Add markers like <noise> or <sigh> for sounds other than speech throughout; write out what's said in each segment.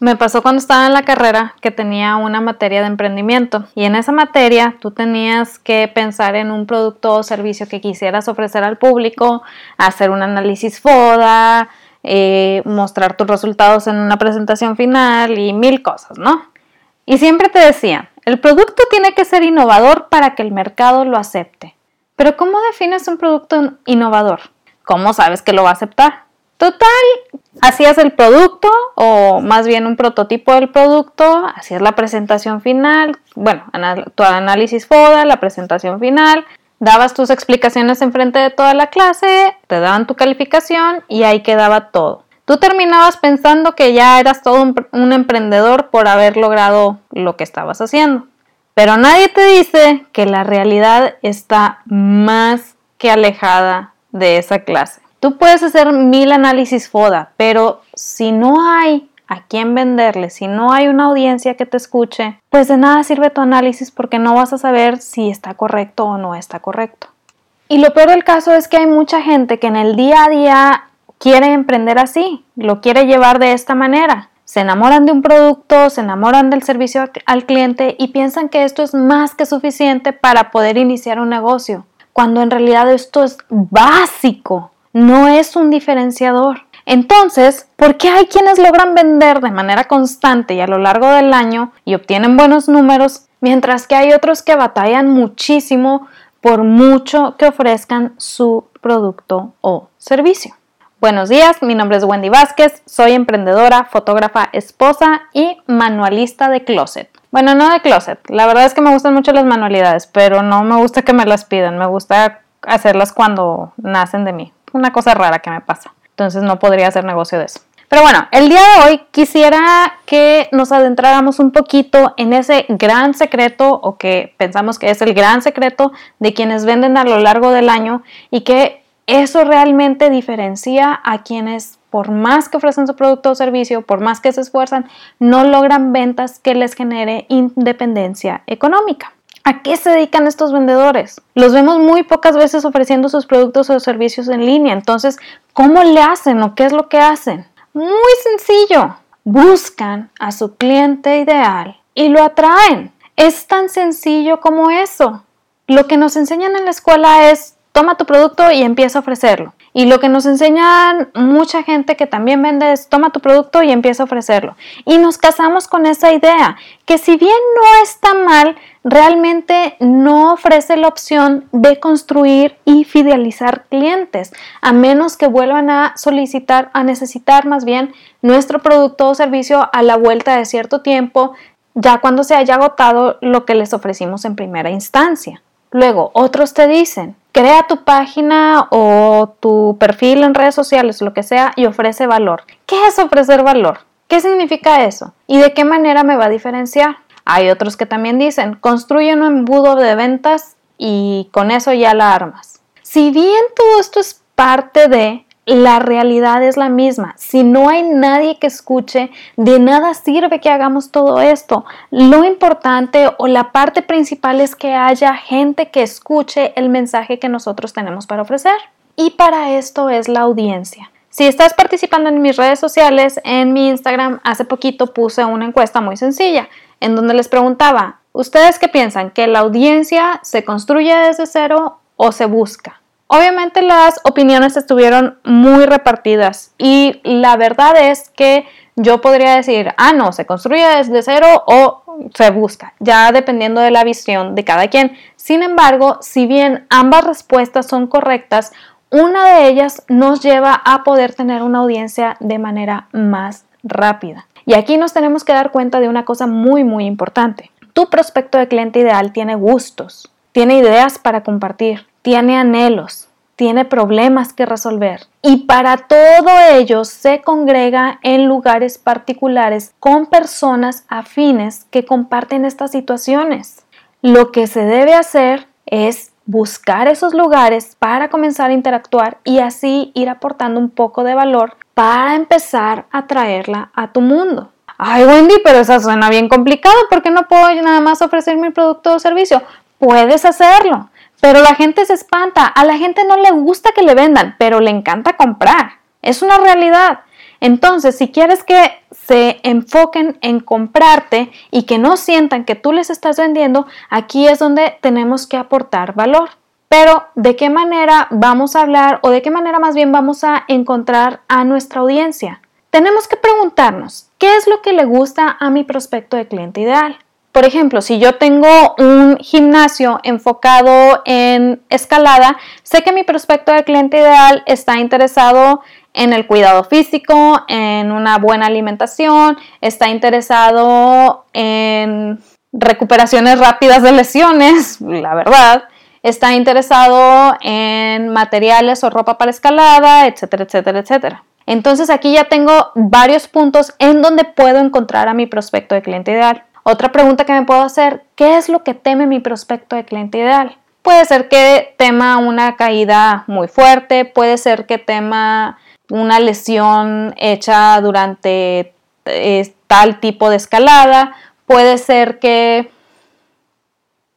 Me pasó cuando estaba en la carrera que tenía una materia de emprendimiento y en esa materia tú tenías que pensar en un producto o servicio que quisieras ofrecer al público, hacer un análisis FODA, eh, mostrar tus resultados en una presentación final y mil cosas, ¿no? Y siempre te decían, el producto tiene que ser innovador para que el mercado lo acepte. Pero ¿cómo defines un producto innovador? ¿Cómo sabes que lo va a aceptar? Total, hacías el producto o más bien un prototipo del producto, hacías la presentación final, bueno, tu análisis FODA, la presentación final, dabas tus explicaciones en frente de toda la clase, te daban tu calificación y ahí quedaba todo. Tú terminabas pensando que ya eras todo un emprendedor por haber logrado lo que estabas haciendo. Pero nadie te dice que la realidad está más que alejada de esa clase. Tú puedes hacer mil análisis FODA, pero si no hay a quién venderle, si no hay una audiencia que te escuche, pues de nada sirve tu análisis porque no vas a saber si está correcto o no está correcto. Y lo peor del caso es que hay mucha gente que en el día a día quiere emprender así, lo quiere llevar de esta manera. Se enamoran de un producto, se enamoran del servicio al cliente y piensan que esto es más que suficiente para poder iniciar un negocio, cuando en realidad esto es básico no es un diferenciador. Entonces, ¿por qué hay quienes logran vender de manera constante y a lo largo del año y obtienen buenos números, mientras que hay otros que batallan muchísimo por mucho que ofrezcan su producto o servicio? Buenos días, mi nombre es Wendy Vázquez, soy emprendedora, fotógrafa, esposa y manualista de closet. Bueno, no de closet, la verdad es que me gustan mucho las manualidades, pero no me gusta que me las pidan, me gusta hacerlas cuando nacen de mí una cosa rara que me pasa. Entonces no podría hacer negocio de eso. Pero bueno, el día de hoy quisiera que nos adentráramos un poquito en ese gran secreto o que pensamos que es el gran secreto de quienes venden a lo largo del año y que eso realmente diferencia a quienes por más que ofrecen su producto o servicio, por más que se esfuerzan, no logran ventas que les genere independencia económica. ¿A qué se dedican estos vendedores? Los vemos muy pocas veces ofreciendo sus productos o servicios en línea. Entonces, ¿cómo le hacen o qué es lo que hacen? Muy sencillo. Buscan a su cliente ideal y lo atraen. Es tan sencillo como eso. Lo que nos enseñan en la escuela es toma tu producto y empieza a ofrecerlo. Y lo que nos enseñan mucha gente que también vende es toma tu producto y empieza a ofrecerlo. Y nos casamos con esa idea, que si bien no está mal, realmente no ofrece la opción de construir y fidelizar clientes, a menos que vuelvan a solicitar, a necesitar más bien nuestro producto o servicio a la vuelta de cierto tiempo, ya cuando se haya agotado lo que les ofrecimos en primera instancia. Luego, otros te dicen, crea tu página o tu perfil en redes sociales, lo que sea, y ofrece valor. ¿Qué es ofrecer valor? ¿Qué significa eso? ¿Y de qué manera me va a diferenciar? Hay otros que también dicen, construye un embudo de ventas y con eso ya la armas. Si bien todo esto es parte de, la realidad es la misma. Si no hay nadie que escuche, de nada sirve que hagamos todo esto. Lo importante o la parte principal es que haya gente que escuche el mensaje que nosotros tenemos para ofrecer. Y para esto es la audiencia. Si estás participando en mis redes sociales, en mi Instagram, hace poquito puse una encuesta muy sencilla en donde les preguntaba, ¿ustedes qué piensan? ¿Que la audiencia se construye desde cero o se busca? Obviamente las opiniones estuvieron muy repartidas y la verdad es que yo podría decir, ah, no, se construye desde cero o se busca, ya dependiendo de la visión de cada quien. Sin embargo, si bien ambas respuestas son correctas, una de ellas nos lleva a poder tener una audiencia de manera más rápida. Y aquí nos tenemos que dar cuenta de una cosa muy, muy importante. Tu prospecto de cliente ideal tiene gustos, tiene ideas para compartir, tiene anhelos, tiene problemas que resolver y para todo ello se congrega en lugares particulares con personas afines que comparten estas situaciones. Lo que se debe hacer es buscar esos lugares para comenzar a interactuar y así ir aportando un poco de valor para empezar a traerla a tu mundo. Ay, Wendy, pero eso suena bien complicado. ¿Por qué no puedo nada más ofrecer mi producto o servicio? Puedes hacerlo. Pero la gente se espanta, a la gente no le gusta que le vendan, pero le encanta comprar. Es una realidad. Entonces, si quieres que se enfoquen en comprarte y que no sientan que tú les estás vendiendo, aquí es donde tenemos que aportar valor. Pero, ¿de qué manera vamos a hablar o de qué manera más bien vamos a encontrar a nuestra audiencia? Tenemos que preguntarnos, ¿qué es lo que le gusta a mi prospecto de cliente ideal? Por ejemplo, si yo tengo un gimnasio enfocado en escalada, sé que mi prospecto de cliente ideal está interesado en el cuidado físico, en una buena alimentación, está interesado en recuperaciones rápidas de lesiones, <laughs> la verdad, está interesado en materiales o ropa para escalada, etcétera, etcétera, etcétera. Entonces aquí ya tengo varios puntos en donde puedo encontrar a mi prospecto de cliente ideal. Otra pregunta que me puedo hacer, ¿qué es lo que teme mi prospecto de cliente ideal? Puede ser que tema una caída muy fuerte, puede ser que tema una lesión hecha durante eh, tal tipo de escalada, puede ser que,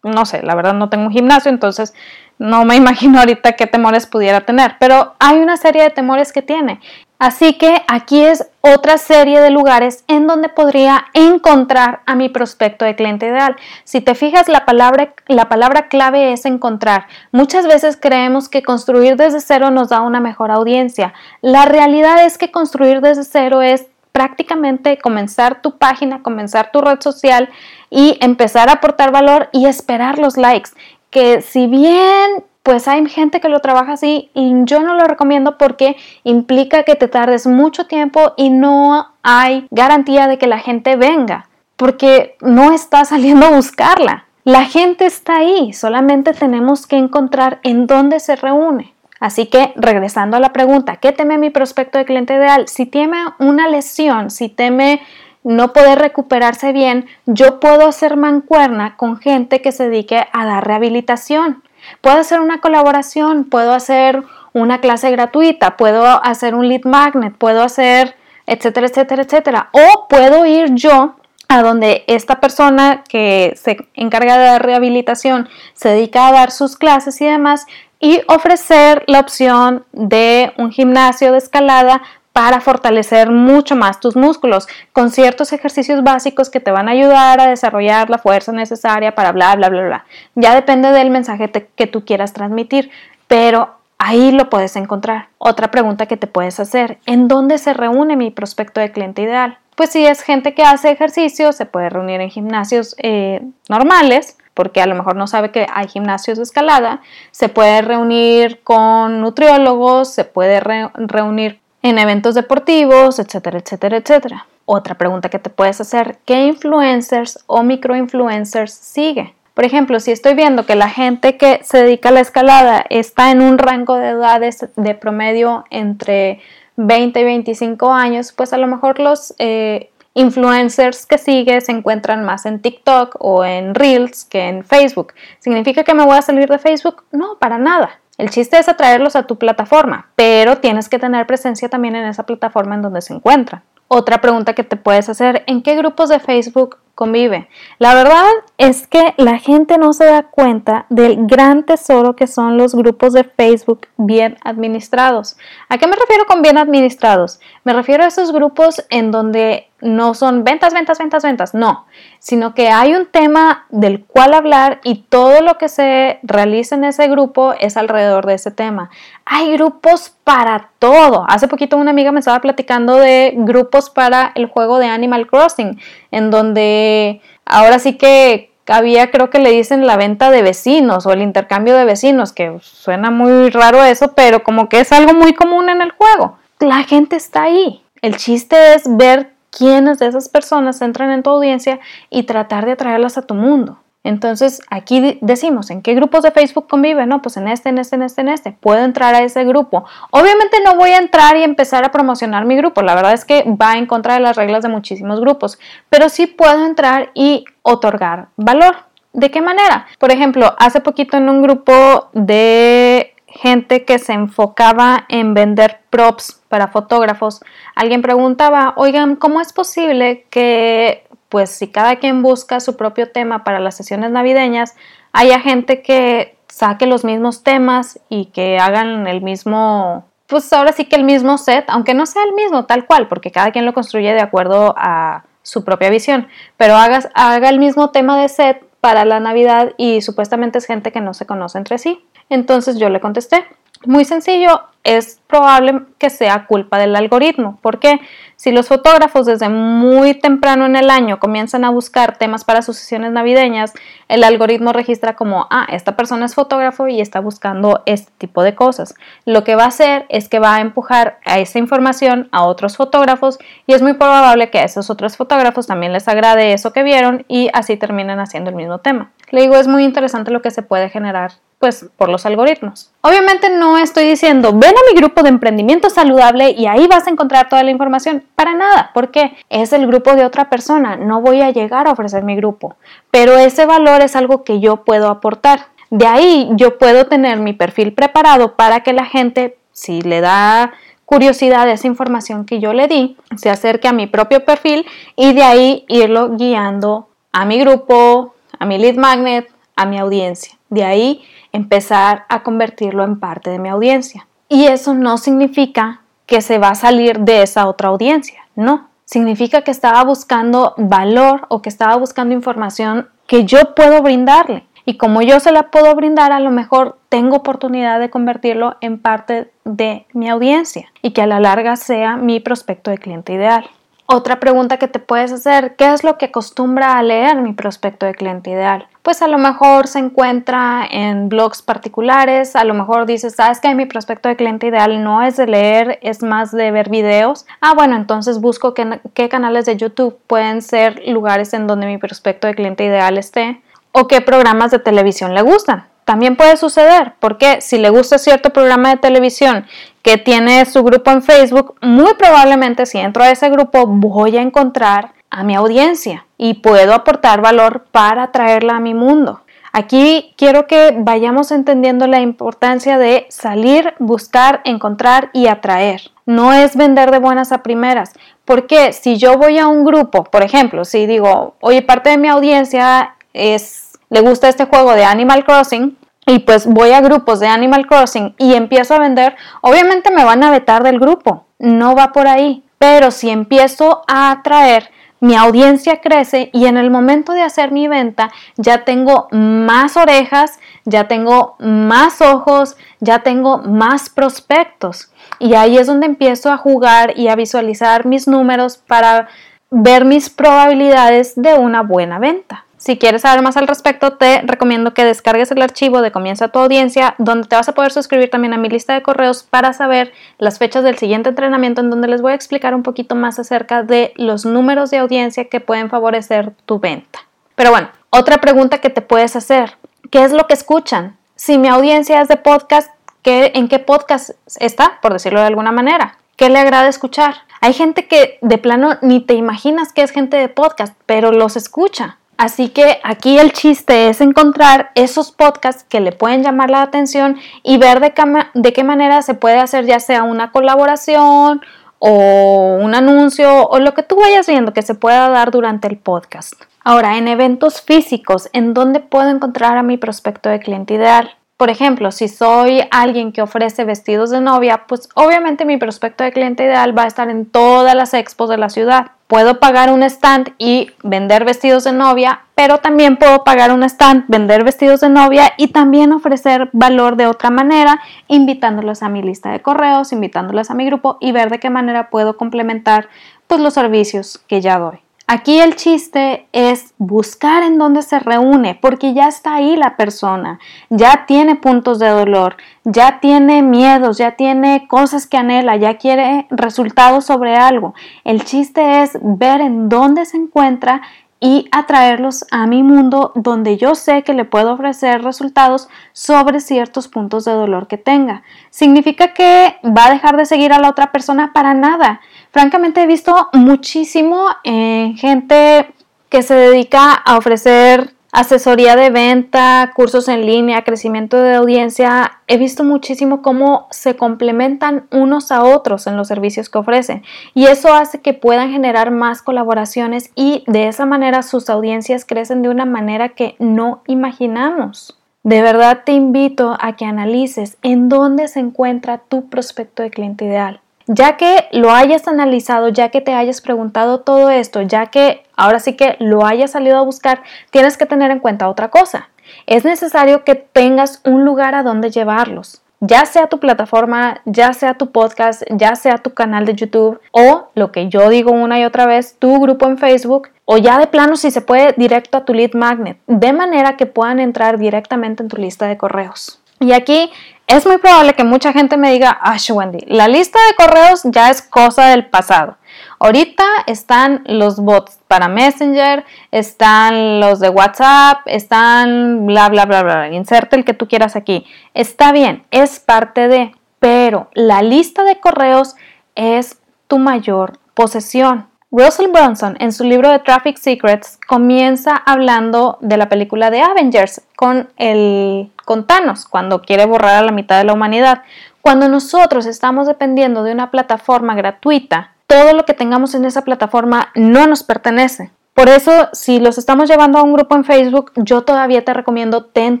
no sé, la verdad no tengo un gimnasio, entonces no me <laughs> imagino ahorita qué temores pudiera tener, pero hay una serie de temores que tiene Así que aquí es otra serie de lugares en donde podría encontrar a mi prospecto de cliente ideal. Si te fijas, la palabra, la palabra clave es encontrar. Muchas veces creemos que construir desde cero nos da una mejor audiencia. La realidad es que construir desde cero es prácticamente comenzar tu página, comenzar tu red social y empezar a aportar valor y esperar los likes. Que si bien pues hay gente que lo trabaja así y yo no lo recomiendo porque implica que te tardes mucho tiempo y no hay garantía de que la gente venga, porque no está <laughs> saliendo a buscarla. La gente está ahí, solamente tenemos que encontrar en dónde se reúne. Así que regresando a la pregunta, ¿qué teme mi prospecto de cliente ideal? Si teme una lesión, si teme no poder recuperarse bien, yo puedo hacer mancuerna con gente que se dedique a dar rehabilitación. Puedo hacer una colaboración, puedo hacer una clase gratuita, puedo hacer un lead magnet, puedo hacer etcétera, etcétera, etcétera. O puedo ir yo a donde esta persona que se encarga de dar rehabilitación se dedica a dar sus clases y demás y ofrecer la opción de un gimnasio de escalada para fortalecer mucho más tus músculos con ciertos ejercicios básicos que te van a ayudar a desarrollar la fuerza necesaria para bla, bla, bla, bla. Ya depende del mensaje que tú quieras transmitir, pero ahí lo puedes encontrar. Otra pregunta que te puedes hacer, ¿en dónde se reúne mi prospecto de cliente ideal? Pues si es gente que hace ejercicio, se puede reunir en gimnasios eh, normales, porque a lo mejor no sabe que hay gimnasios de escalada, se puede reunir con nutriólogos, se puede reunir en eventos deportivos, etcétera, etcétera, etcétera. Otra pregunta que te puedes hacer, ¿qué influencers o microinfluencers sigue? Por ejemplo, si estoy viendo que la gente que se dedica a la escalada está en un rango de edades de promedio entre 20 y 25 años, pues a lo mejor los eh, influencers que sigue se encuentran más en TikTok o en Reels que en Facebook. ¿Significa que me voy a salir de Facebook? No, para nada. El chiste es atraerlos a tu plataforma, pero tienes que tener presencia también en esa plataforma en donde se encuentran. Otra pregunta que te puedes hacer, ¿en qué grupos de Facebook convive? La verdad es que la gente no se da cuenta del gran tesoro que son los grupos de Facebook bien administrados. ¿A qué me refiero con bien administrados? Me refiero a esos grupos en donde no son ventas, ventas, ventas, ventas, no, sino que hay un tema del cual hablar y todo lo que se realiza en ese grupo es alrededor de ese tema. Hay grupos para todo. Hace poquito una amiga me estaba platicando de grupos para el juego de Animal Crossing, en donde ahora sí que había, creo que le dicen la venta de vecinos o el intercambio de vecinos, que suena muy raro eso, pero como que es algo muy común en el juego. La gente está ahí. El chiste es ver quiénes de esas personas entran en tu audiencia y tratar de atraerlas a tu mundo. Entonces, aquí decimos, ¿en qué grupos de Facebook convive? No, pues en este, en este, en este, en este. Puedo entrar a ese grupo. Obviamente no voy a entrar y empezar a promocionar mi grupo. La verdad es que va en contra de las reglas de muchísimos grupos. Pero sí puedo entrar y otorgar valor. ¿De qué manera? Por ejemplo, hace poquito en un grupo de gente que se enfocaba en vender props para fotógrafos, alguien preguntaba, oigan, ¿cómo es posible que, pues si cada quien busca su propio tema para las sesiones navideñas, haya gente que saque los mismos temas y que hagan el mismo pues ahora sí que el mismo set, aunque no sea el mismo tal cual, porque cada quien lo construye de acuerdo a su propia visión, pero haga el mismo tema de set para la Navidad y supuestamente es gente que no se conoce entre sí. Entonces yo le contesté, muy sencillo, es probable que sea culpa del algoritmo. porque Si los fotógrafos desde muy temprano en el año comienzan a buscar temas para sus sesiones navideñas, el algoritmo registra como, ah, esta persona es fotógrafo y está buscando este tipo de cosas. Lo que va a hacer es que va a empujar a esa información a otros fotógrafos y es muy probable que a esos otros fotógrafos también les agrade eso que vieron y así terminen haciendo el mismo tema. Le digo, es muy interesante lo que se puede generar pues por los algoritmos. Obviamente no estoy diciendo, ven a mi grupo de emprendimiento saludable y ahí vas a encontrar toda la información. Para nada, porque es el grupo de otra persona, no voy a llegar a ofrecer mi grupo, pero ese valor es algo que yo puedo aportar. De ahí yo puedo tener mi perfil preparado para que la gente, si le da curiosidad esa información que yo le di, se acerque a mi propio perfil y de ahí irlo guiando a mi grupo, a mi lead magnet, a mi audiencia. De ahí empezar a convertirlo en parte de mi audiencia. Y eso no significa que se va a salir de esa otra audiencia, no. Significa que estaba buscando valor o que estaba buscando información que yo puedo brindarle. Y como yo se la puedo brindar, a lo mejor tengo oportunidad de convertirlo en parte de mi audiencia y que a la larga sea mi prospecto de cliente ideal. Otra pregunta que te puedes hacer, ¿qué es lo que acostumbra a leer mi prospecto de cliente ideal? Pues a lo mejor se encuentra en blogs particulares, a lo mejor dices, sabes que mi prospecto de cliente ideal no es de leer, es más de ver videos. Ah, bueno, entonces busco qué, qué canales de YouTube pueden ser lugares en donde mi prospecto de cliente ideal esté o qué programas de televisión le gustan. También puede suceder, porque si le gusta cierto programa de televisión que tiene su grupo en Facebook, muy probablemente si entro a ese grupo voy a encontrar a mi audiencia y puedo aportar valor para traerla a mi mundo. Aquí quiero que vayamos entendiendo la importancia de salir, buscar, encontrar y atraer. No es vender de buenas a primeras, porque si yo voy a un grupo, por ejemplo, si digo, oye, parte de mi audiencia es le gusta este juego de Animal Crossing, y pues voy a grupos de Animal Crossing y empiezo a vender, obviamente me van a vetar del grupo, no va por ahí. Pero si empiezo a atraer, mi audiencia crece y en el momento de hacer mi venta ya tengo más orejas, ya tengo más ojos, ya tengo más prospectos. Y ahí es donde empiezo a jugar y a visualizar mis números para ver mis probabilidades de una buena venta. Si quieres saber más al respecto, te recomiendo que descargues el archivo de Comienza tu audiencia, donde te vas a poder suscribir también a mi lista de correos para saber las fechas del siguiente entrenamiento, en donde les voy a explicar un poquito más acerca de los números de audiencia que pueden favorecer tu venta. Pero bueno, otra pregunta que te puedes hacer, ¿qué es lo que escuchan? Si mi audiencia es de podcast, ¿en qué podcast está, por decirlo de alguna manera? ¿Qué le agrada escuchar? Hay gente que de plano ni te imaginas que es gente de podcast, pero los escucha. Así que aquí el chiste es encontrar esos podcasts que le pueden llamar la atención y ver de, de qué manera se puede hacer ya sea una colaboración o un anuncio o lo que tú vayas viendo que se pueda dar durante el podcast. Ahora, en eventos físicos, ¿en dónde puedo encontrar a mi prospecto de cliente ideal? Por ejemplo, si soy alguien que ofrece vestidos de novia, pues obviamente mi prospecto de cliente ideal va a estar en todas las expos de la ciudad. Puedo pagar un stand y vender vestidos de novia, pero también puedo pagar un stand, vender vestidos de novia y también ofrecer valor de otra manera, invitándolos a mi lista de correos, invitándolos a mi grupo y ver de qué manera puedo complementar pues los servicios que ya doy. Aquí el chiste es buscar en dónde se reúne, porque ya está ahí la persona, ya tiene puntos de dolor, ya tiene miedos, ya tiene cosas que anhela, ya quiere resultados sobre algo. El chiste es ver en dónde se encuentra y atraerlos a mi mundo donde yo sé que le puedo ofrecer resultados sobre ciertos puntos de dolor que tenga. ¿Significa que va a dejar de seguir a la otra persona? Para nada. Francamente he visto muchísimo eh, gente que se dedica a ofrecer asesoría de venta, cursos en línea, crecimiento de audiencia. He visto muchísimo cómo se complementan unos a otros en los servicios que ofrecen y eso hace que puedan generar más colaboraciones y de esa manera sus audiencias crecen de una manera que no imaginamos. De verdad te invito a que analices en dónde se encuentra tu prospecto de cliente ideal. Ya que lo hayas analizado, ya que te hayas preguntado todo esto, ya que ahora sí que lo hayas salido a buscar, tienes que tener en cuenta otra cosa. Es necesario que tengas un lugar a donde llevarlos ya sea tu plataforma, ya sea tu podcast, ya sea tu canal de YouTube o lo que yo digo una y otra vez, tu grupo en Facebook o ya de plano si se puede directo a tu lead magnet, de manera que puedan entrar directamente en tu lista de correos. Y aquí es muy probable que mucha gente me diga, ah, Wendy, la lista de correos ya es cosa del pasado. Ahorita están los bots para Messenger, están los de WhatsApp, están bla, bla, bla, bla. Inserte el que tú quieras aquí. Está bien, es parte de, pero la lista de correos es tu mayor posesión. Russell Brunson en su libro de Traffic Secrets comienza hablando de la película de Avengers con el con Thanos cuando quiere borrar a la mitad de la humanidad. Cuando nosotros estamos dependiendo de una plataforma gratuita, todo lo que tengamos en esa plataforma no nos pertenece. Por eso, si los estamos llevando a un grupo en Facebook, yo todavía te recomiendo ten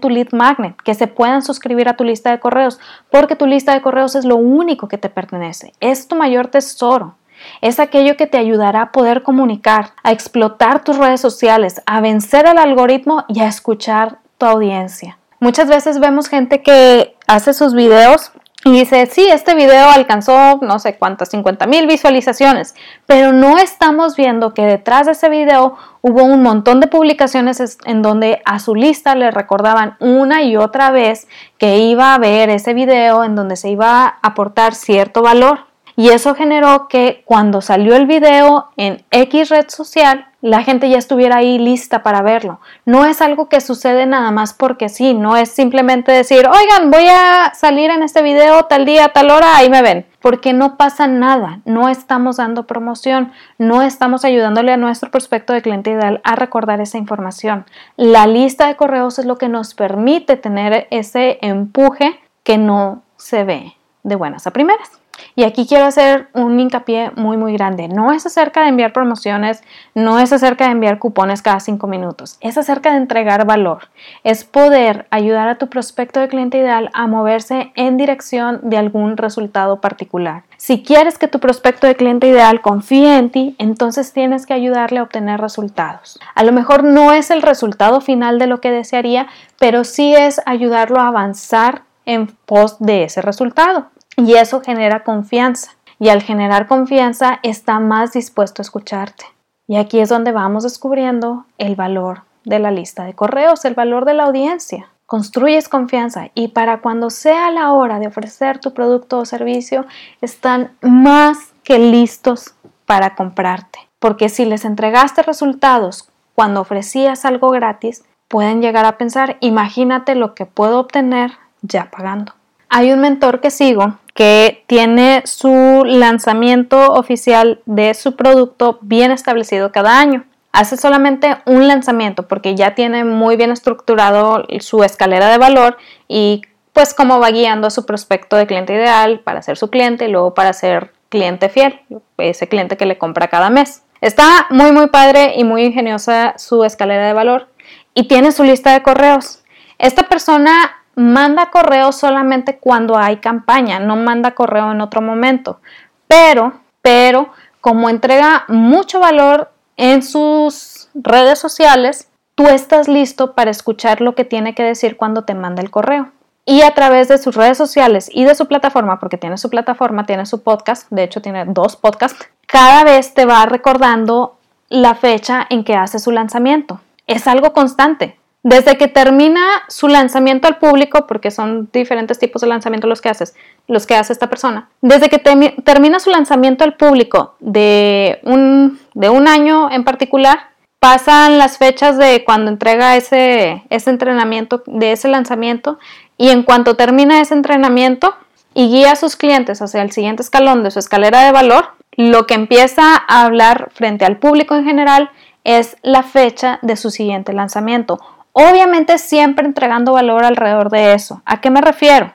tu lead magnet, que se puedan suscribir a tu lista de correos, porque tu lista de correos es lo único que te pertenece, es tu mayor tesoro. Es aquello que te ayudará a poder comunicar, a explotar tus redes sociales, a vencer el algoritmo y a escuchar tu audiencia. Muchas veces vemos gente que hace sus videos y dice, sí, este video alcanzó no sé cuántas, 50 mil visualizaciones, pero no estamos viendo que detrás de ese video hubo un montón de publicaciones en donde a su lista le recordaban una y otra vez que iba a ver ese video en donde se iba a aportar cierto valor. Y eso generó que cuando salió el video en X red social, la gente ya estuviera ahí lista para verlo. No es algo que sucede nada más porque sí, no es simplemente decir, oigan, voy a salir en este video tal día, tal hora, ahí me ven. Porque no pasa nada, no estamos dando promoción, no estamos ayudándole a nuestro prospecto de cliente ideal a recordar esa información. La lista de correos es lo que nos permite tener ese empuje que no se ve de buenas a primeras. Y aquí quiero hacer un hincapié muy muy grande. No es acerca de enviar promociones, no es acerca de enviar cupones cada cinco minutos, es acerca de entregar valor. Es poder ayudar a tu prospecto de cliente ideal a moverse en dirección de algún resultado particular. Si quieres que tu prospecto de cliente ideal confíe en ti, entonces tienes que ayudarle a obtener resultados. A lo mejor no es el resultado final de lo que desearía, pero sí es ayudarlo a avanzar en pos de ese resultado y eso genera confianza. Y al generar confianza está más dispuesto a escucharte. Y aquí es donde vamos descubriendo el valor de la lista de correos, el valor de la audiencia. Construyes confianza y para cuando sea la hora de ofrecer tu producto o servicio, están más que listos para comprarte. Porque si les entregaste resultados cuando ofrecías algo gratis, pueden llegar a pensar, imagínate lo que puedo obtener ya pagando. Hay un mentor que sigo que tiene su lanzamiento oficial de su producto bien establecido cada año. Hace solamente un lanzamiento porque ya tiene muy bien estructurado su escalera de valor y pues cómo va guiando a su prospecto de cliente ideal para ser su cliente y luego para ser cliente fiel, ese cliente que le compra cada mes. Está muy muy padre y muy ingeniosa su escalera de valor y tiene su lista de correos. Esta persona manda correo solamente cuando hay campaña, no manda correo en otro momento. Pero, pero, como entrega mucho valor en sus redes sociales, tú estás listo para escuchar lo que tiene que decir cuando te manda el correo. Y a través de sus redes sociales y de su plataforma, porque tiene su plataforma, tiene su podcast, de hecho tiene dos podcasts, cada vez te va recordando la fecha en que hace su lanzamiento. Es algo constante. Desde que termina su lanzamiento al público, porque son diferentes tipos de lanzamiento los que haces, los que hace esta persona, desde que termina su lanzamiento al público de un, de un año en particular, pasan las fechas de cuando entrega ese, ese entrenamiento, de ese lanzamiento, y en cuanto termina ese entrenamiento y guía a sus clientes hacia el siguiente escalón de su escalera de valor, lo que empieza a hablar frente al público en general es la fecha de su siguiente lanzamiento Obviamente siempre entregando valor alrededor de eso. ¿A qué me refiero?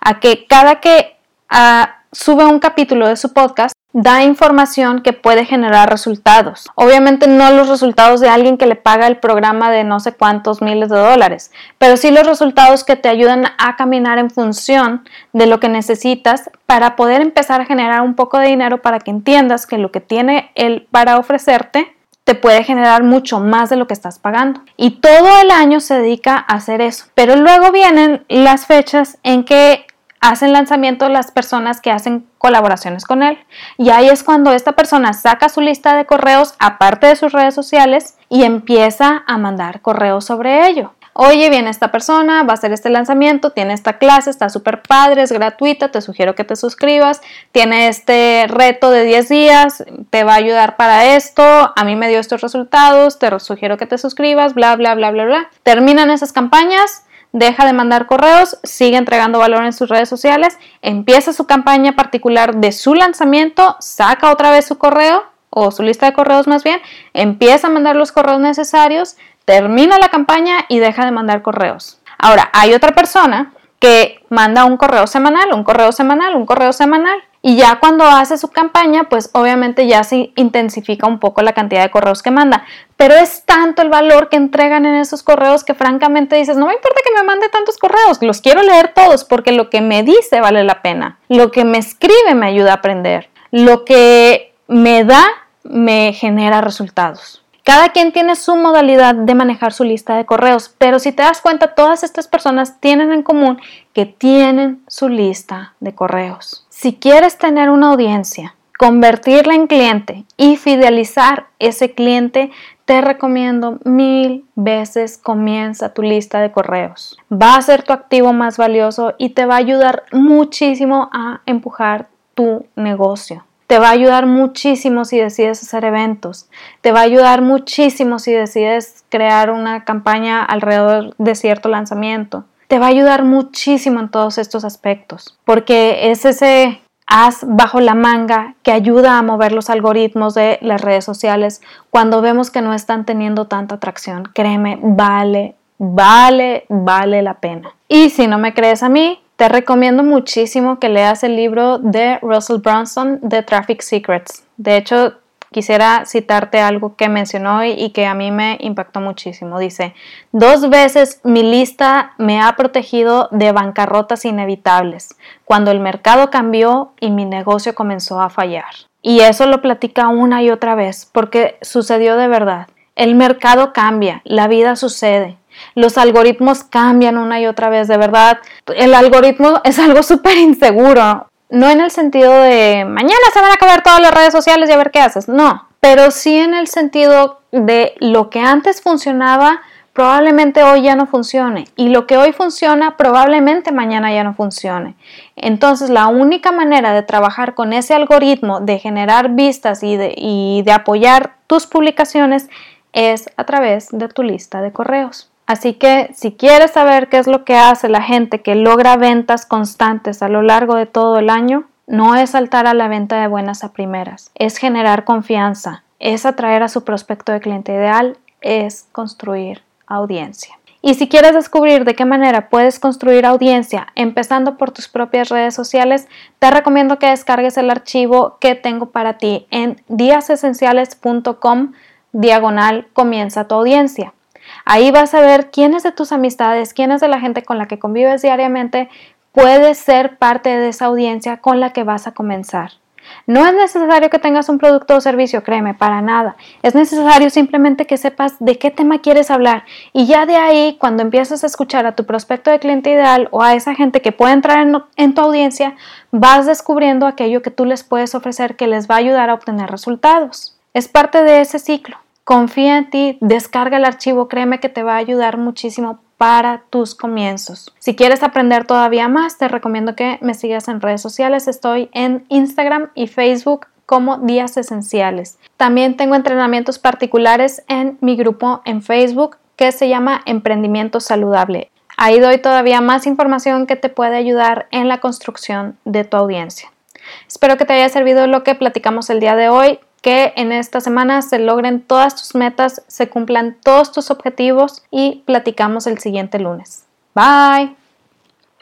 A que cada que ah, sube un capítulo de su podcast, da información que puede generar resultados. Obviamente no los resultados de alguien que le paga el programa de no sé cuántos miles de dólares, pero sí los resultados que te ayudan a caminar en función de lo que necesitas para poder empezar a generar un poco de dinero para que entiendas que lo que tiene él para ofrecerte te puede generar mucho más de lo que estás pagando. Y todo el año se dedica a hacer eso. Pero luego vienen las fechas en que hacen lanzamiento las personas que hacen colaboraciones con él. Y ahí es cuando esta persona saca su lista de correos aparte de sus redes sociales y empieza a mandar correos sobre ello. Oye, viene esta persona, va a hacer este lanzamiento, tiene esta clase, está súper padre, es gratuita, te sugiero que te suscribas, tiene este reto de 10 días, te va a ayudar para esto, a mí me dio estos resultados, te sugiero que te suscribas, bla, bla, bla, bla, bla. Terminan esas campañas, deja de mandar correos, sigue entregando valor en sus redes sociales, empieza su campaña particular de su lanzamiento, saca otra vez su correo o su lista de correos más bien, empieza a mandar los correos necesarios, termina la campaña y deja de mandar correos. Ahora, hay otra persona que manda un correo semanal, un correo semanal, un correo semanal. Y ya cuando hace su campaña, pues obviamente ya se intensifica un poco la cantidad de correos que manda. Pero es tanto el valor que entregan en esos correos que francamente dices, no me importa que me mande tantos correos, los quiero leer todos porque lo que me dice vale la pena. Lo que me escribe me ayuda a aprender. Lo que me da me genera resultados. Cada quien tiene su modalidad de manejar su lista de correos, pero si te das cuenta, todas estas personas tienen en común que tienen su lista de correos. Si quieres tener una audiencia, convertirla en cliente y fidelizar ese cliente, te recomiendo mil veces comienza tu lista de correos. Va a ser tu activo más valioso y te va a ayudar muchísimo a empujar tu negocio. Te va a ayudar muchísimo si decides hacer eventos. Te va a ayudar muchísimo si decides crear una campaña alrededor de cierto lanzamiento te va a ayudar muchísimo en todos estos aspectos, porque es ese as bajo la manga que ayuda a mover los algoritmos de las redes sociales cuando vemos que no están teniendo tanta atracción. Créeme, vale, vale, vale la pena. Y si no me crees a mí, te recomiendo muchísimo que leas el libro de Russell Brunson de Traffic Secrets. De hecho, quisiera citarte algo que mencionó y que a mí me impactó muchísimo. Dice, dos veces mi lista me ha protegido de bancarrotas inevitables, cuando el mercado cambió y mi negocio comenzó a fallar. Y eso lo platica una y otra vez, porque sucedió de verdad. El mercado cambia, la vida sucede. Los algoritmos cambian una y otra vez, de verdad. El algoritmo es algo súper inseguro no en el sentido de mañana se van a acabar todas las redes sociales y a ver qué haces, no, pero sí en el sentido de lo que antes funcionaba, probablemente hoy ya no funcione y lo que hoy funciona probablemente mañana ya no funcione. Entonces la única manera de trabajar con ese algoritmo de generar vistas y de, y de apoyar tus publicaciones es a través de tu lista de correos. Así que si quieres saber qué es lo que hace la gente que logra ventas constantes a lo largo de todo el año, no es saltar a la venta de buenas a primeras, es generar confianza, es atraer a su prospecto de cliente ideal, es construir audiencia. Y si quieres descubrir de qué manera puedes construir audiencia empezando por tus propias redes sociales, te recomiendo que descargues el archivo que tengo para ti en díasesenciales.com diagonal comienza tu audiencia. Ahí vas a ver quiénes de tus amistades, quiénes de la gente con la que convives diariamente puede ser parte de esa audiencia con la que vas a comenzar. No es necesario que tengas un producto o servicio, créeme, para nada. Es necesario simplemente que sepas de qué tema quieres hablar y ya de ahí, cuando empiezas a escuchar a tu prospecto de cliente ideal o a esa gente que puede entrar en, en, tu audiencia, vas descubriendo aquello que tú les puedes ofrecer que les va a ayudar a obtener resultados. Es parte de ese ciclo confía en ti, descarga el archivo, créeme que te va a ayudar muchísimo para tus comienzos. Si quieres aprender todavía más, te recomiendo que me sigas en redes sociales. Estoy en Instagram y Facebook como Días Esenciales. También tengo entrenamientos particulares en mi grupo en Facebook que se llama Emprendimiento Saludable. Ahí doy todavía más información que te puede ayudar en la construcción de tu audiencia. Espero que te haya servido lo que platicamos el día de hoy que en esta semana se logren todas tus metas, se cumplan todos tus objetivos y platicamos el siguiente lunes. Bye.